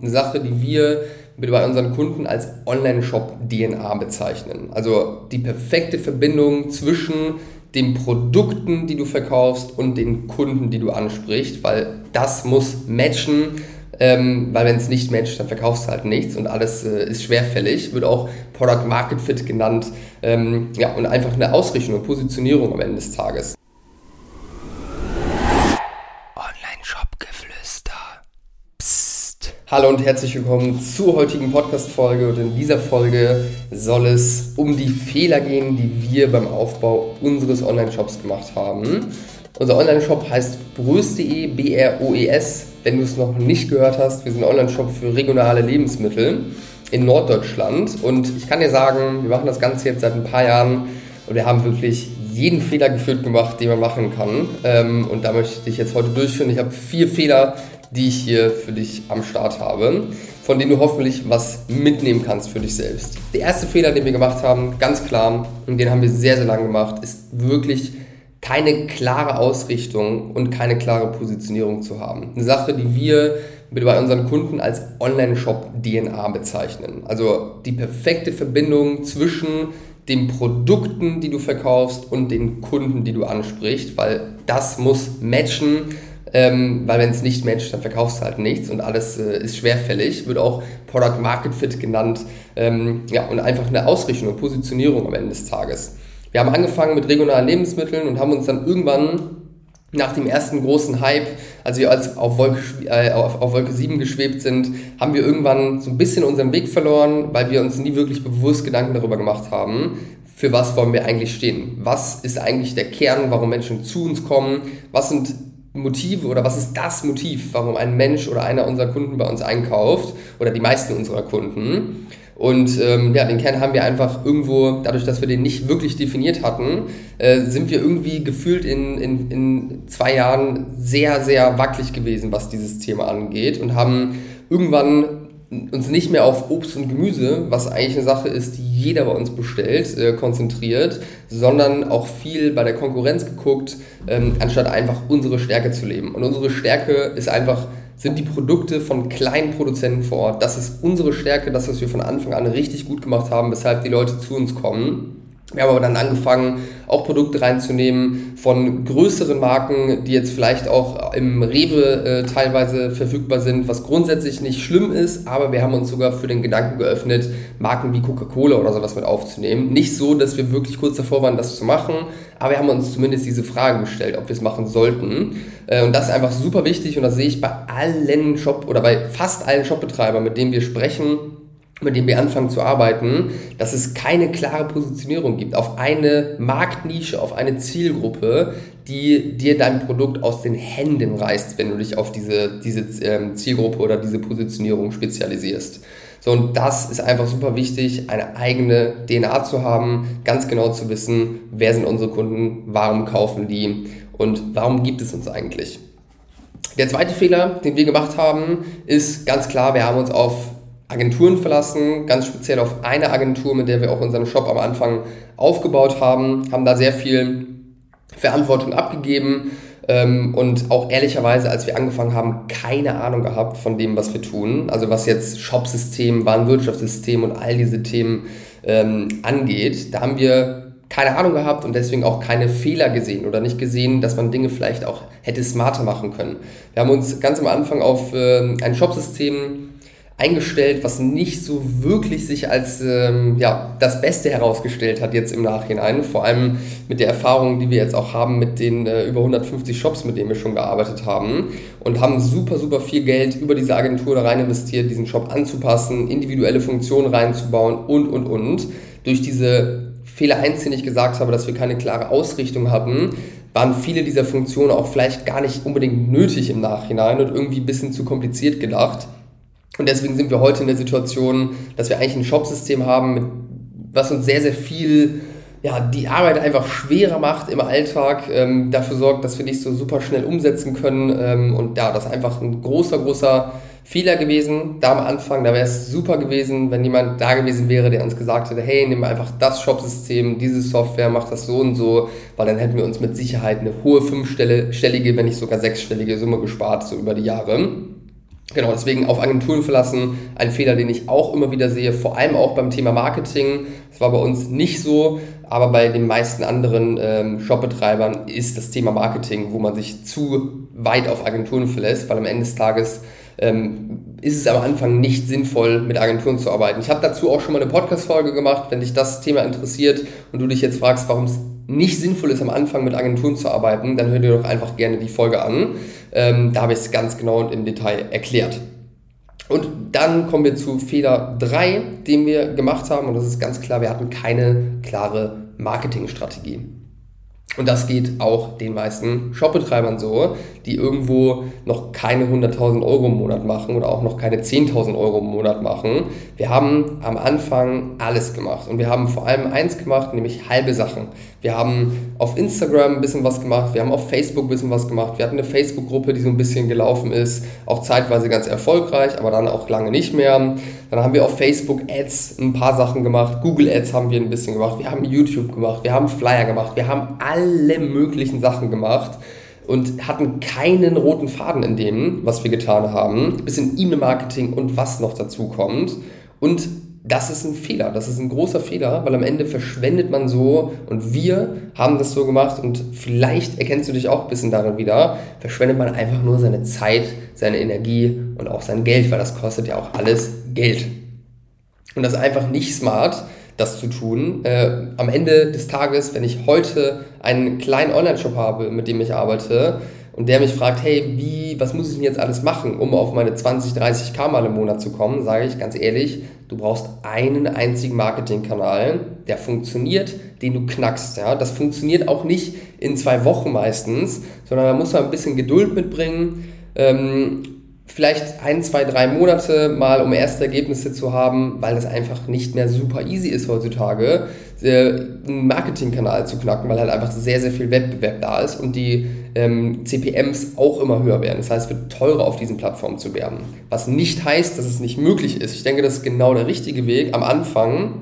eine Sache, die wir bei unseren Kunden als Online-Shop-DNA bezeichnen. Also die perfekte Verbindung zwischen den Produkten, die du verkaufst und den Kunden, die du ansprichst, weil das muss matchen, ähm, weil wenn es nicht matcht, dann verkaufst du halt nichts und alles äh, ist schwerfällig. Wird auch Product Market Fit genannt. Ähm, ja, und einfach eine Ausrichtung und Positionierung am Ende des Tages. Hallo und herzlich willkommen zur heutigen Podcast-Folge. Und in dieser Folge soll es um die Fehler gehen, die wir beim Aufbau unseres Online-Shops gemacht haben. Unser Online-Shop heißt brös.de, B-R-O-E-S. Wenn du es noch nicht gehört hast, wir sind ein Online-Shop für regionale Lebensmittel in Norddeutschland. Und ich kann dir sagen, wir machen das Ganze jetzt seit ein paar Jahren und wir haben wirklich jeden Fehler geführt gemacht, den man machen kann. Ähm, und da möchte ich jetzt heute durchführen. Ich habe vier Fehler die ich hier für dich am Start habe, von denen du hoffentlich was mitnehmen kannst für dich selbst. Der erste Fehler, den wir gemacht haben, ganz klar, und den haben wir sehr, sehr lange gemacht, ist wirklich keine klare Ausrichtung und keine klare Positionierung zu haben. Eine Sache, die wir bei unseren Kunden als Online-Shop-DNA bezeichnen. Also die perfekte Verbindung zwischen den Produkten, die du verkaufst und den Kunden, die du ansprichst, weil das muss matchen ähm, weil wenn es nicht matcht, dann verkaufst du halt nichts und alles äh, ist schwerfällig. Wird auch Product Market Fit genannt. Ähm, ja, und einfach eine Ausrichtung und Positionierung am Ende des Tages. Wir haben angefangen mit regionalen Lebensmitteln und haben uns dann irgendwann nach dem ersten großen Hype, als wir als auf, Wolke, äh, auf, auf Wolke 7 geschwebt sind, haben wir irgendwann so ein bisschen unseren Weg verloren, weil wir uns nie wirklich bewusst Gedanken darüber gemacht haben, für was wollen wir eigentlich stehen? Was ist eigentlich der Kern, warum Menschen zu uns kommen? Was sind Motive oder was ist das Motiv, warum ein Mensch oder einer unserer Kunden bei uns einkauft oder die meisten unserer Kunden. Und ähm, ja, den Kern haben wir einfach irgendwo, dadurch, dass wir den nicht wirklich definiert hatten, äh, sind wir irgendwie gefühlt in, in, in zwei Jahren sehr, sehr wackelig gewesen, was dieses Thema angeht und haben irgendwann uns nicht mehr auf Obst und Gemüse, was eigentlich eine Sache ist, die jeder bei uns bestellt, äh, konzentriert, sondern auch viel bei der Konkurrenz geguckt, ähm, anstatt einfach unsere Stärke zu leben. Und unsere Stärke ist einfach, sind die Produkte von kleinen Produzenten vor Ort. Das ist unsere Stärke, das, was wir von Anfang an richtig gut gemacht haben, weshalb die Leute zu uns kommen. Wir haben aber dann angefangen, auch Produkte reinzunehmen von größeren Marken, die jetzt vielleicht auch im Rewe äh, teilweise verfügbar sind, was grundsätzlich nicht schlimm ist, aber wir haben uns sogar für den Gedanken geöffnet, Marken wie Coca-Cola oder sowas mit aufzunehmen. Nicht so, dass wir wirklich kurz davor waren, das zu machen, aber wir haben uns zumindest diese Frage gestellt, ob wir es machen sollten. Äh, und das ist einfach super wichtig und das sehe ich bei allen Shop oder bei fast allen Shopbetreibern, mit denen wir sprechen mit dem wir anfangen zu arbeiten, dass es keine klare Positionierung gibt auf eine Marktnische, auf eine Zielgruppe, die dir dein Produkt aus den Händen reißt, wenn du dich auf diese, diese ähm, Zielgruppe oder diese Positionierung spezialisierst. So, und das ist einfach super wichtig, eine eigene DNA zu haben, ganz genau zu wissen, wer sind unsere Kunden, warum kaufen die und warum gibt es uns eigentlich. Der zweite Fehler, den wir gemacht haben, ist ganz klar, wir haben uns auf Agenturen verlassen, ganz speziell auf eine Agentur, mit der wir auch unseren Shop am Anfang aufgebaut haben, haben da sehr viel Verantwortung abgegeben ähm, und auch ehrlicherweise, als wir angefangen haben, keine Ahnung gehabt von dem, was wir tun. Also was jetzt Shopsystem, Warenwirtschaftssystem und all diese Themen ähm, angeht. Da haben wir keine Ahnung gehabt und deswegen auch keine Fehler gesehen oder nicht gesehen, dass man Dinge vielleicht auch hätte smarter machen können. Wir haben uns ganz am Anfang auf äh, ein Shopsystem eingestellt, was nicht so wirklich sich als ähm, ja, das Beste herausgestellt hat jetzt im Nachhinein. Vor allem mit der Erfahrung, die wir jetzt auch haben mit den äh, über 150 Shops, mit denen wir schon gearbeitet haben und haben super, super viel Geld über diese Agentur da rein investiert, diesen Shop anzupassen, individuelle Funktionen reinzubauen und, und, und. Durch diese Fehler eins, den ich gesagt habe, dass wir keine klare Ausrichtung hatten, waren viele dieser Funktionen auch vielleicht gar nicht unbedingt nötig im Nachhinein und irgendwie ein bisschen zu kompliziert gedacht. Und deswegen sind wir heute in der Situation, dass wir eigentlich ein Shopsystem haben, mit, was uns sehr, sehr viel, ja, die Arbeit einfach schwerer macht im Alltag, ähm, dafür sorgt, dass wir nicht so super schnell umsetzen können. Ähm, und ja, das ist einfach ein großer, großer Fehler gewesen. Da am Anfang, da wäre es super gewesen, wenn jemand da gewesen wäre, der uns gesagt hätte, hey, nimm einfach das Shopsystem, diese Software, mach das so und so, weil dann hätten wir uns mit Sicherheit eine hohe fünfstellige, wenn nicht sogar sechsstellige Summe gespart, so über die Jahre. Genau, deswegen auf Agenturen verlassen, ein Fehler, den ich auch immer wieder sehe, vor allem auch beim Thema Marketing. Das war bei uns nicht so, aber bei den meisten anderen ähm, Shopbetreibern ist das Thema Marketing, wo man sich zu weit auf Agenturen verlässt, weil am Ende des Tages ähm, ist es am Anfang nicht sinnvoll, mit Agenturen zu arbeiten. Ich habe dazu auch schon mal eine Podcast-Folge gemacht, wenn dich das Thema interessiert und du dich jetzt fragst, warum es nicht sinnvoll ist, am Anfang mit Agenturen zu arbeiten, dann hör dir doch einfach gerne die Folge an. Ähm, da habe ich es ganz genau und im Detail erklärt. Und dann kommen wir zu Fehler 3, den wir gemacht haben. Und das ist ganz klar, wir hatten keine klare Marketingstrategie. Und das geht auch den meisten Shopbetreibern so, die irgendwo noch keine 100.000 Euro im Monat machen oder auch noch keine 10.000 Euro im Monat machen. Wir haben am Anfang alles gemacht und wir haben vor allem eins gemacht, nämlich halbe Sachen. Wir haben auf Instagram ein bisschen was gemacht, wir haben auf Facebook ein bisschen was gemacht, wir hatten eine Facebook-Gruppe, die so ein bisschen gelaufen ist, auch zeitweise ganz erfolgreich, aber dann auch lange nicht mehr. Dann haben wir auf Facebook Ads ein paar Sachen gemacht, Google Ads haben wir ein bisschen gemacht, wir haben YouTube gemacht, wir haben Flyer gemacht, wir haben alle möglichen Sachen gemacht und hatten keinen roten Faden in dem, was wir getan haben. Ein bisschen E-Mail-Marketing und was noch dazu kommt. Und das ist ein Fehler, das ist ein großer Fehler, weil am Ende verschwendet man so und wir haben das so gemacht und vielleicht erkennst du dich auch ein bisschen darin wieder, verschwendet man einfach nur seine Zeit, seine Energie und auch sein Geld, weil das kostet ja auch alles Geld. Und das ist einfach nicht smart, das zu tun. Äh, am Ende des Tages, wenn ich heute einen kleinen Online-Shop habe, mit dem ich arbeite, und der mich fragt, hey, wie, was muss ich denn jetzt alles machen, um auf meine 20, 30 K mal im Monat zu kommen, sage ich ganz ehrlich, du brauchst einen einzigen Marketingkanal, der funktioniert, den du knackst. Ja? Das funktioniert auch nicht in zwei Wochen meistens, sondern da muss man ein bisschen Geduld mitbringen. Ähm, vielleicht ein, zwei, drei Monate mal, um erste Ergebnisse zu haben, weil es einfach nicht mehr super easy ist heutzutage, einen Marketingkanal zu knacken, weil halt einfach sehr, sehr viel Wettbewerb da ist und die ähm, CPMs auch immer höher werden. Das heißt, es wird teurer auf diesen Plattformen zu werben. Was nicht heißt, dass es nicht möglich ist. Ich denke, das ist genau der richtige Weg am Anfang,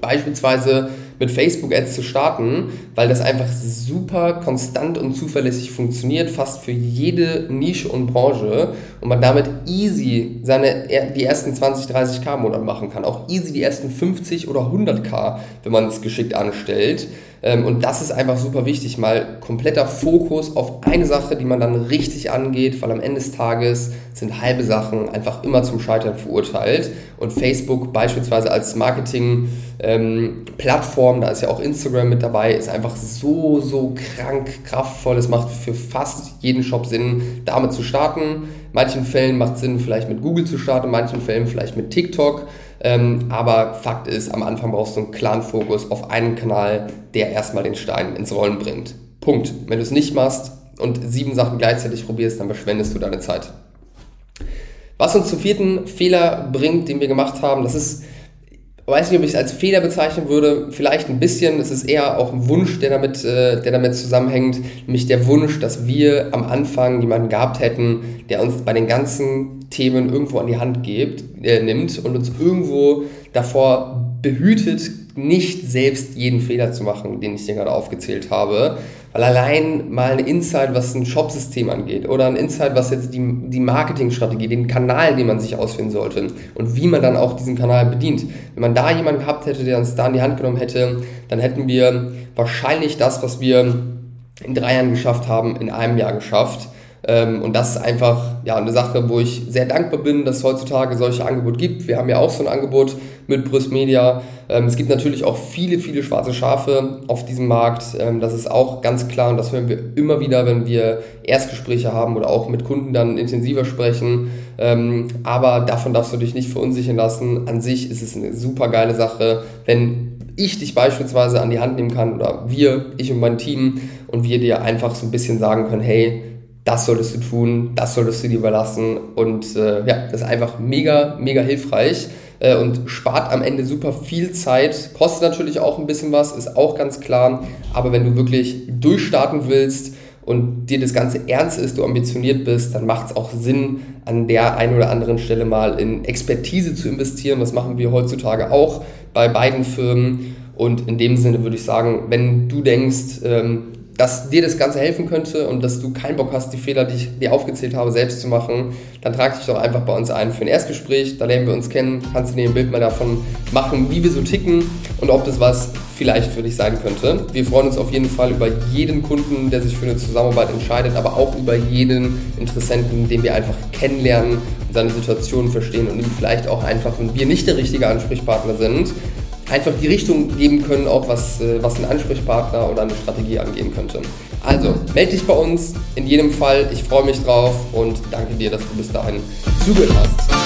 beispielsweise mit Facebook-Ads zu starten, weil das einfach super konstant und zuverlässig funktioniert, fast für jede Nische und Branche und man damit easy seine, die ersten 20, 30k im Monat machen kann. Auch easy die ersten 50 oder 100k, wenn man es geschickt anstellt. Ähm, und das ist einfach super wichtig, mal kompletter Fokus auf eine Sache, die man dann richtig angeht, weil am Ende des Tages sind halbe Sachen einfach immer zum Scheitern verurteilt. Und Facebook beispielsweise als Marketing-Plattform, ähm, da ist ja auch Instagram mit dabei, ist einfach so, so krank kraftvoll. Es macht für fast jeden Shop Sinn, damit zu starten. Manchen Fällen macht es Sinn, vielleicht mit Google zu starten, in manchen Fällen vielleicht mit TikTok. Ähm, aber Fakt ist, am Anfang brauchst du einen klaren Fokus auf einen Kanal, der erstmal den Stein ins Rollen bringt. Punkt. Wenn du es nicht machst und sieben Sachen gleichzeitig probierst, dann verschwendest du deine Zeit. Was uns zum vierten Fehler bringt, den wir gemacht haben, das ist, weiß nicht, ob ich es als Fehler bezeichnen würde, vielleicht ein bisschen, es ist eher auch ein Wunsch, der damit, äh, der damit zusammenhängt, nämlich der Wunsch, dass wir am Anfang jemanden gehabt hätten, der uns bei den ganzen Themen irgendwo an die Hand gibt, äh, nimmt und uns irgendwo davor behütet, nicht selbst jeden Fehler zu machen, den ich dir gerade aufgezählt habe. Weil allein mal ein Insight, was ein Shopsystem angeht, oder ein Insight, was jetzt die, die Marketingstrategie, den Kanal, den man sich ausfinden sollte und wie man dann auch diesen Kanal bedient. Wenn man da jemanden gehabt hätte, der uns da in die Hand genommen hätte, dann hätten wir wahrscheinlich das, was wir in drei Jahren geschafft haben, in einem Jahr geschafft. Ähm, und das ist einfach ja, eine Sache, wo ich sehr dankbar bin, dass es heutzutage solche Angebote gibt. Wir haben ja auch so ein Angebot mit Brüst Media. Ähm, es gibt natürlich auch viele, viele schwarze Schafe auf diesem Markt. Ähm, das ist auch ganz klar und das hören wir immer wieder, wenn wir Erstgespräche haben oder auch mit Kunden dann intensiver sprechen. aber davon darfst du dich nicht verunsichern lassen. An sich ist es eine super geile Sache, wenn ich dich beispielsweise an die Hand nehmen kann oder wir, ich und mein Team und wir dir einfach so ein bisschen sagen können, hey, das solltest du tun, das solltest du dir überlassen und äh, ja, das ist einfach mega, mega hilfreich äh, und spart am Ende super viel Zeit, kostet natürlich auch ein bisschen was, ist auch ganz klar, aber wenn du wirklich durchstarten willst und dir das Ganze ernst ist, du ambitioniert bist, dann macht es auch Sinn, an der einen oder anderen Stelle mal in Expertise zu investieren. Das machen wir heutzutage auch bei beiden Firmen. Und in dem Sinne würde ich sagen, wenn du denkst, ähm, dass dir das Ganze helfen könnte und dass du keinen Bock hast, die Fehler, die ich dir aufgezählt habe, selbst zu machen, dann trag dich doch einfach bei uns ein für ein Erstgespräch. Da lernen wir uns kennen, kannst du dir ein Bild mal davon machen, wie wir so ticken und ob das was vielleicht für dich sein könnte. Wir freuen uns auf jeden Fall über jeden Kunden, der sich für eine Zusammenarbeit entscheidet, aber auch über jeden Interessenten, den wir einfach kennenlernen und seine Situation verstehen und ihm vielleicht auch einfach, wenn wir nicht der richtige Ansprechpartner sind, einfach die Richtung geben können, auch was, äh, was ein Ansprechpartner oder eine Strategie angehen könnte. Also, melde dich bei uns in jedem Fall. Ich freue mich drauf und danke dir, dass du bis dahin zugehört hast.